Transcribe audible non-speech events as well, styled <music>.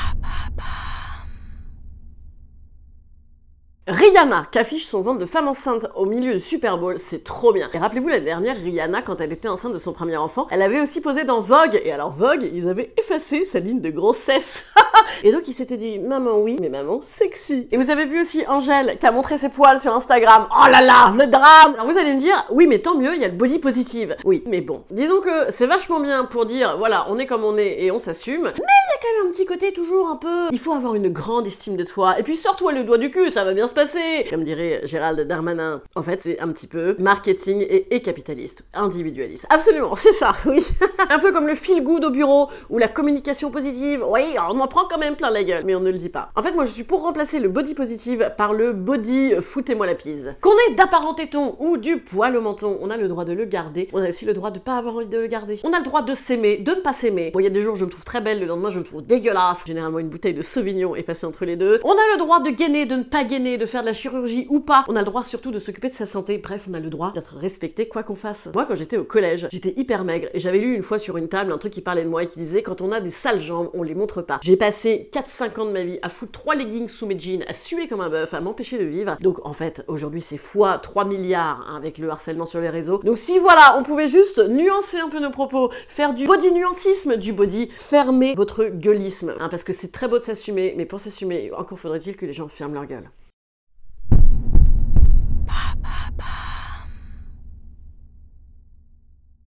Papa. Rihanna qui affiche son ventre de femme enceinte au milieu du Super Bowl, c'est trop bien. Et rappelez-vous l'année dernière, Rihanna, quand elle était enceinte de son premier enfant, elle avait aussi posé dans Vogue. Et alors Vogue, ils avaient effacé sa ligne de grossesse. <laughs> et donc il s'était dit, maman oui, mais maman sexy. Et vous avez vu aussi Angèle qui a montré ses poils sur Instagram. Oh là là, le drame Alors vous allez me dire, oui mais tant mieux, il y a le body positive. Oui, mais bon, disons que c'est vachement bien pour dire, voilà, on est comme on est et on s'assume. Mais il y a quand même un petit côté toujours un peu... Il faut avoir une grande estime de toi. Et puis sors-toi le doigt du cul, ça va bien se passer Comme dirait Gérald Darmanin. En fait, c'est un petit peu marketing et, et capitaliste, individualiste. Absolument, c'est ça, <laughs> oui. un peu comme le feel good au bureau ou la communication positive. Oui, on en prend quand même plein la gueule, mais on ne le dit pas. En fait, moi, je suis pour remplacer le body positive par le body foutez-moi la pise. Qu'on ait d'apparent téton ou du poil au menton, on a le droit de le garder. On a aussi le droit de pas avoir envie de le garder. On a le droit de s'aimer, de ne pas s'aimer. Bon, il y a des jours, je me trouve très belle, le lendemain, je me trouve dégueulasse. Généralement, une bouteille de Sauvignon est passée entre les deux. On a le droit de gainer, de ne pas gainer, de faire de la chirurgie ou pas. On a le droit surtout de s'occuper de sa santé. Bref, on a le droit d'être respecté quoi qu'on fasse. Moi, quand j'étais au collège, j'étais hyper maigre et j'avais lu une fois sur une table un truc qui parlait de moi et qui disait quand on a des sales jambes, on les montre pas. J'ai passé 4-5 ans de ma vie à foutre 3 leggings sous mes jeans, à suer comme un bœuf, à m'empêcher de vivre. Donc en fait, aujourd'hui, c'est fois 3 milliards hein, avec le harcèlement sur les réseaux. Donc si voilà, on pouvait juste nuancer un peu nos propos, faire du body nuancisme, du body, fermer votre gueulisme. hein, parce que c'est très beau de s'assumer, mais pour s'assumer, encore faudrait-il que les gens ferment leur gueule.